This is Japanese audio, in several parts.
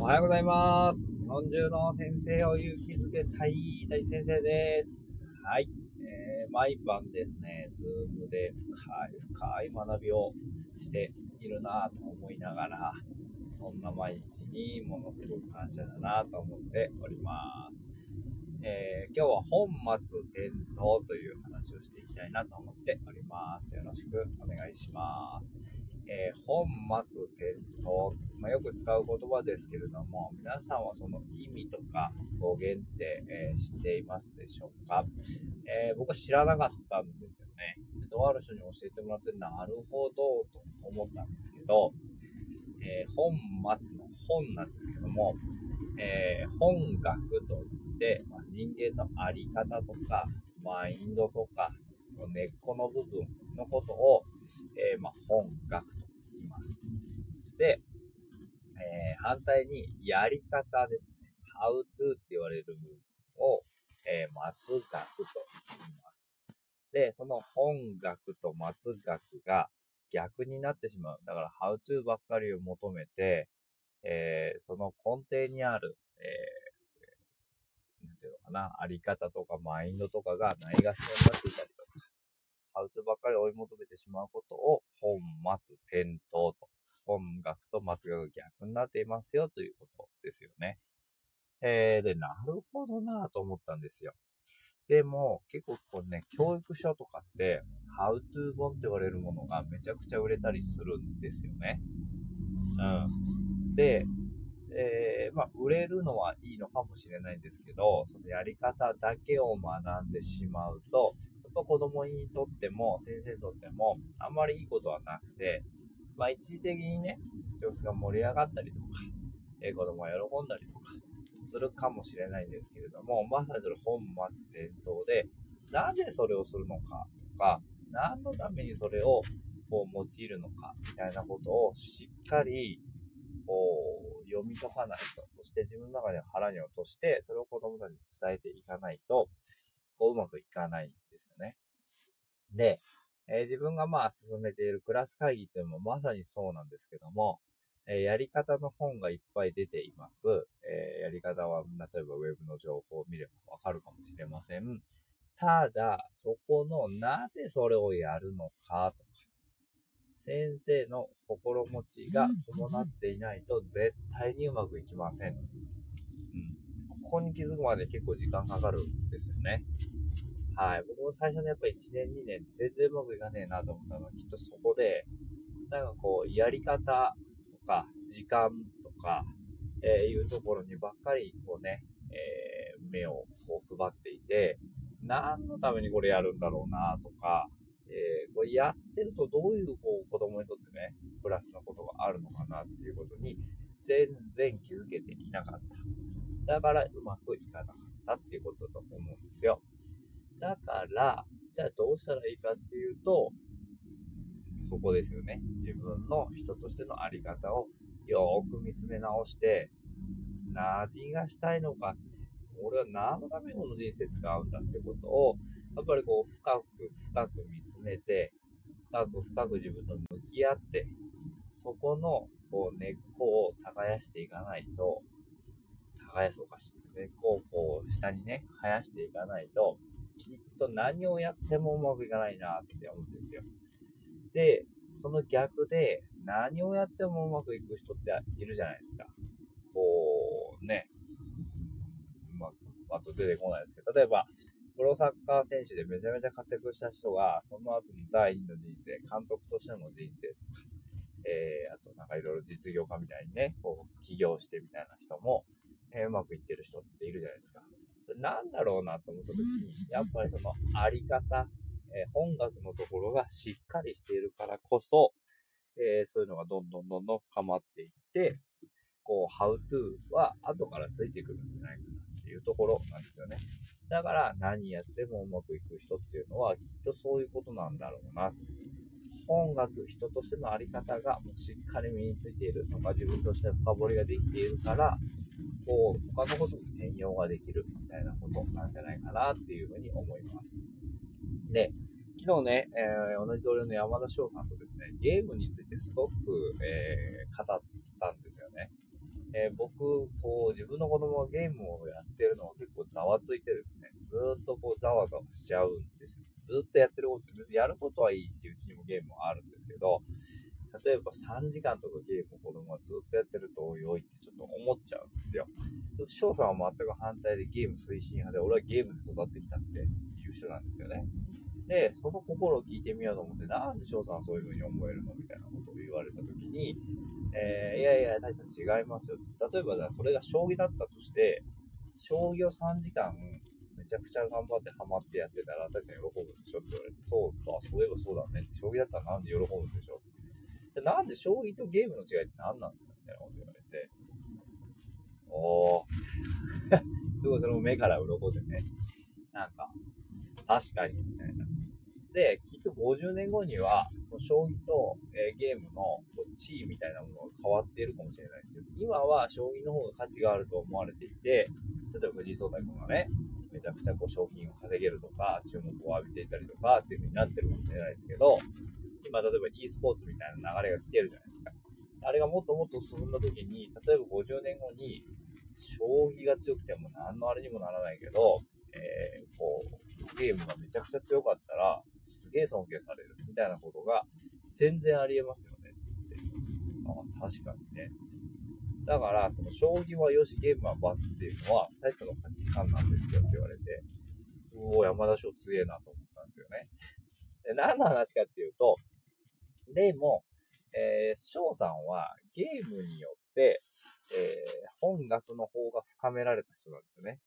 おはようございます。日本中の先生を勇気づけたい大先生です。はい。えー、毎晩ですね、ズームで深い深い学びをしているなと思いながら、そんな毎日にものすごく感謝だなと思っております。えー今日は本末転倒という話をしていきたいなと思っております。よろしくお願いします。えー本末転倒、まあ、よく使う言葉ですけれども、皆さんはその意味とか語源って、えー知っていますでしょうか、えー僕は知らなかったんですよね。とある人に教えてもらって、なるほどと思ったんですけど、え本末の本なんですけども、え本学といって、まあ、人間のあり方とか、マインドとか、根っこの部分のことを、えーまあ、本学とます。で、えー反対にやり方ですね。how to って言われる部分を、えー末学と言います。で、その本学と末学が逆になってしまう。だから how to ばっかりを求めて、えーその根底にある、えーなんていうのかな、あり方とかマインドとかがないがしろになっていたり、ハウトばっかり追い求めてしまうことを本末転倒と、本学と末学が逆になっていますよということですよね。えー、で、なるほどなぁと思ったんですよ。でも、結構こうね、教育書とかって、How to 本って言われるものがめちゃくちゃ売れたりするんですよね。うん。で、えーまあ、売れるのはいいのかもしれないんですけど、そのやり方だけを学んでしまうと、やっぱ子供にとっても、先生にとっても、あんまりいいことはなくて、まあ、一時的にね、教室が盛り上がったりとか、えー子供が喜んだりとか、するかもしれないんですけれども、まさにそれ本末転倒で、なぜそれをするのかとか、何のためにそれをこう用いるのか、みたいなことをしっかりこう、読み解かないと、そして自分の中で腹に落として、それを子供たちに伝えていかないと、こう、うまくいかないんですよね。で、えー自分がまあ進めているクラス会議というのもまさにそうなんですけども、えーやり方の本がいっぱい出ています。えーやり方は、例えばウェブの情報を見ればわかるかもしれません。ただ、そこのなぜそれをやるのかとか、先生の心持ちが伴っていないと絶対にうまくいきません。ここに気づくまで結構時間かかるんですよね。はい。僕も最初のやっぱ1年、2年全然うまくいかねえなと思ったのはきっとそこで、なんかこう、やり方とか、時間とか、えーいうところにばっかりこうね、えー目をこう配っていて、何のためにこれやるんだろうなとか、えーこれやってるとどういうこう子供にとってね、プラスのことがあるのかなっていうことに全然気づけていなかった。だからうまくいかなかったっていうことだと思うんですよ。だから、じゃあどうしたらいいかっていうと、そこですよね。自分の人としてのあり方をよーく見つめ直して、何がしたいのかって、俺は何のためにこの人生使うんだってことを、やっぱりこう深く深く見つめて、深く深く自分と向き合って、そこのこう根っこを耕していかないと、耕すおかしい。根っこをこう下にね、生やしていかないと、きっと何をやってもうまくいかないなって思うんですよ。で、その逆で、何をやってもうまくいく人っているじゃないですか。こう、ね、まあ、パッと出てこないですけど、例えば、プロサッカー選手でめちゃめちゃ活躍した人が、その後の第二の人生、監督としての人生とか、えー、あとなんかいろいろ実業家みたいにね、こう、起業してみたいな人も、えーうまくいってる人っているじゃないですか。なんだろうなと思った時に、やっぱりそのあり方、えー本学のところがしっかりしているからこそ、えーそういうのがどんどんどんどん深まっていって、こう、how to は後からついてくるんじゃないかなっていうところなんですよね。だから何やってもうまくいく人っていうのはきっとそういうことなんだろうな。本学、人としてのあり方がもうしっかり身についているとか自分として深掘りができているから、こう、他のことに転用ができるみたいなことなんじゃないかなっていうふうに思います。で、昨日ね、えー同じ同僚の山田翔さんとですね、ゲームについてすごく、えー語ったんですよね。えー、僕、こう、自分の子供がゲームをやってるのが結構ざわついてですね、ずっとこう、ざわざわしちゃうんですよ。ずっとやってること、別にやることはいいし、うちにもゲームはあるんですけど、例えば3時間とかゲームを子供がずっとやってると良いってちょっと思っちゃうんですよ。翔さんは全く反対でゲーム推進派で、俺はゲームで育ってきたっていう人なんですよね。で、その心を聞いてみようと思って、なんで翔さんはそういう風に思えるのみたいなことを言われたときに、えー、いやいや、大さん違いますよ。例えば、それが将棋だったとして、将棋を3時間めちゃくちゃ頑張ってハマってやってたら、大さん喜ぶでしょって言われて、そうか、そういえばそうだね。将棋だったらなんで喜ぶんでしょでなんで将棋とゲームの違いって何なんですかみたいなこと言われて、おー。すごいそれも目から鱗でね。なんか、確かに、みたいな。で、きっと50年後には、将棋と、えー、ゲームの地位みたいなものが変わっているかもしれないですよ。今は将棋の方が価値があると思われていて、例えば藤井聡太君がね、めちゃくちゃこう賞金を稼げるとか、注目を浴びていたりとかっていう風になってるかもしれないですけど、今例えば e スポーツみたいな流れが来てるじゃないですか。あれがもっともっと進んだ時に、例えば50年後に、将棋が強くても何のあれにもならないけど、えー、こう、ゲームがめちゃくちゃ強かったら、すげえ尊敬されるみたいなことが全然ありえますよねって。あ確かにね。だから、その将棋はよし、ゲームは罰っていうのは、大切の価値観なんですよって言われて、おお、山田翔強えなと思ったんですよね。で、何の話かっていうと、でも、えー、翔さんはゲームによって、えー、本学の方が深められた人なんですよね。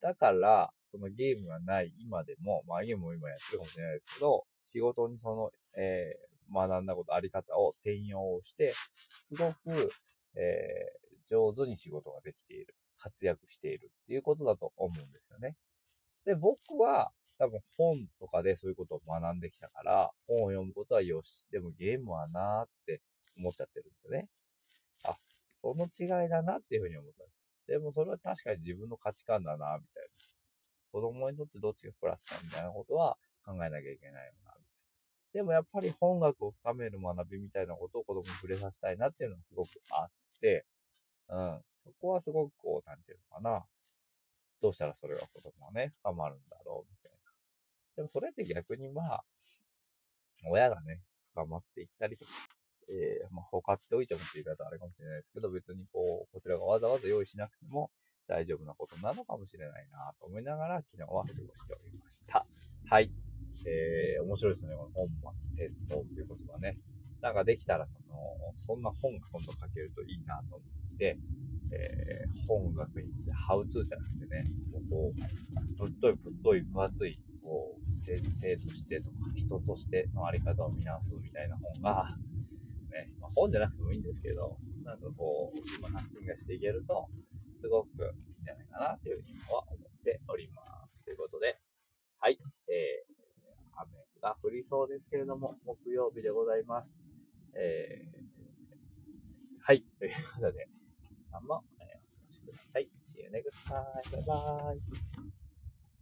だから、そのゲームがない今でも、まあゲームも今やってるかもしれないですけど、仕事にその、えー、学んだこと、あり方を転用して、すごく、えー、上手に仕事ができている、活躍しているっていうことだと思うんですよね。で、僕は、多分本とかでそういうことを学んできたから、本を読むことはよし。でもゲームはなーって思っちゃってるんですよね。あ、その違いだなっていうふうに思ったんです。でもそれは確かに自分の価値観だな、みたいな。子供にとってどっちがプラスかみたいなことは考えなきゃいけないよな、みたいな。でもやっぱり本学を深める学びみたいなことを子供に触れさせたいなっていうのがすごくあって、うん。そこはすごくこう、なんていうのかな。どうしたらそれが子供はね、深まるんだろう、みたいな。でもそれって逆にまあ、親がね、深まっていったりとか、えー、まあ、ほかっておいてもって言い方あれかもしれないですけど、別にこう、こちらがわざわざ用意しなくても大丈夫なことなのかもしれないなと思いながら昨日は過ごしておりました。はい。えー、面白いですね。この本末転倒っていう言葉ね。なんかできたらその、そんな本が今度書けるといいなと思って、えー、本学について、ハウツーじゃなくてね、こう、ぶっといぶっとい分厚い、こ、生としてとか、人としてのあり方を見直すみたいな本が、ね、まあ、本じゃなくてもいいんですけど、なんかこう、今発信がしていけると、すごくいいんじゃないかなというふうには思っております。ということで、はい、えー、雨が降りそうですけれども、木曜日でございます。えー、はい、ということで、皆さんも、えー、お過ごしください。See you next time. Bye bye.